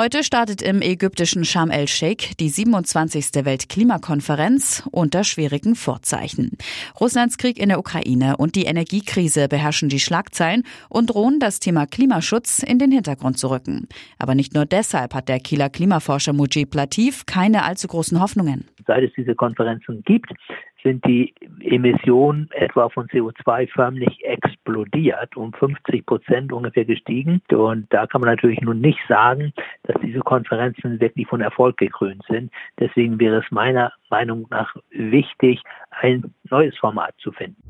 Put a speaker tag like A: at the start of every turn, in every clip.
A: Heute startet im ägyptischen Sharm el-Sheikh die 27. Weltklimakonferenz unter schwierigen Vorzeichen. Russlands Krieg in der Ukraine und die Energiekrise beherrschen die Schlagzeilen und drohen das Thema Klimaschutz in den Hintergrund zu rücken. Aber nicht nur deshalb hat der Kieler Klimaforscher Mujib Latif keine allzu großen Hoffnungen.
B: Seit es diese Konferenzen gibt, sind die Emissionen etwa von CO2 förmlich explodiert, um 50 Prozent ungefähr gestiegen. Und da kann man natürlich nun nicht sagen, dass diese Konferenzen wirklich von Erfolg gekrönt sind. Deswegen wäre es meiner Meinung nach wichtig, ein neues Format zu finden.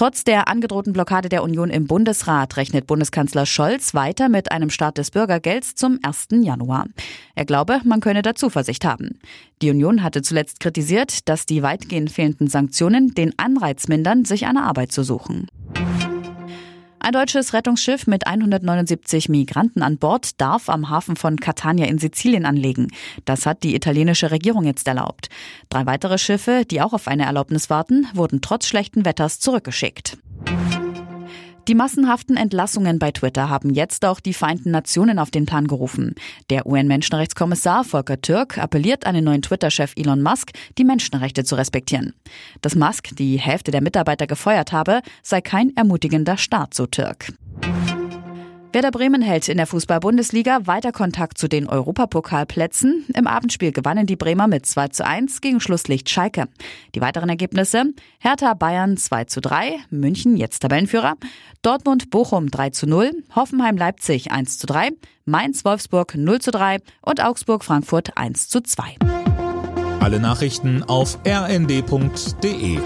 A: Trotz der angedrohten Blockade der Union im Bundesrat rechnet Bundeskanzler Scholz weiter mit einem Start des Bürgergelds zum 1. Januar. Er glaube, man könne da Zuversicht haben. Die Union hatte zuletzt kritisiert, dass die weitgehend fehlenden Sanktionen den Anreiz mindern, sich eine Arbeit zu suchen. Ein deutsches Rettungsschiff mit 179 Migranten an Bord darf am Hafen von Catania in Sizilien anlegen. Das hat die italienische Regierung jetzt erlaubt. Drei weitere Schiffe, die auch auf eine Erlaubnis warten, wurden trotz schlechten Wetters zurückgeschickt. Die massenhaften Entlassungen bei Twitter haben jetzt auch die Vereinten Nationen auf den Plan gerufen. Der UN-Menschenrechtskommissar Volker Türk appelliert an den neuen Twitter-Chef Elon Musk, die Menschenrechte zu respektieren. Dass Musk die Hälfte der Mitarbeiter gefeuert habe, sei kein ermutigender Start, so Türk. Werder Bremen hält in der Fußball-Bundesliga weiter Kontakt zu den Europapokalplätzen. Im Abendspiel gewannen die Bremer mit 2 zu 1 gegen Schlusslicht Schalke. Die weiteren Ergebnisse? Hertha Bayern 2 zu 3, München jetzt Tabellenführer, Dortmund Bochum 3 zu 0, Hoffenheim Leipzig 1 zu 3, Mainz Wolfsburg 0 zu 3 und Augsburg Frankfurt 1 zu 2.
C: Alle Nachrichten auf rnd.de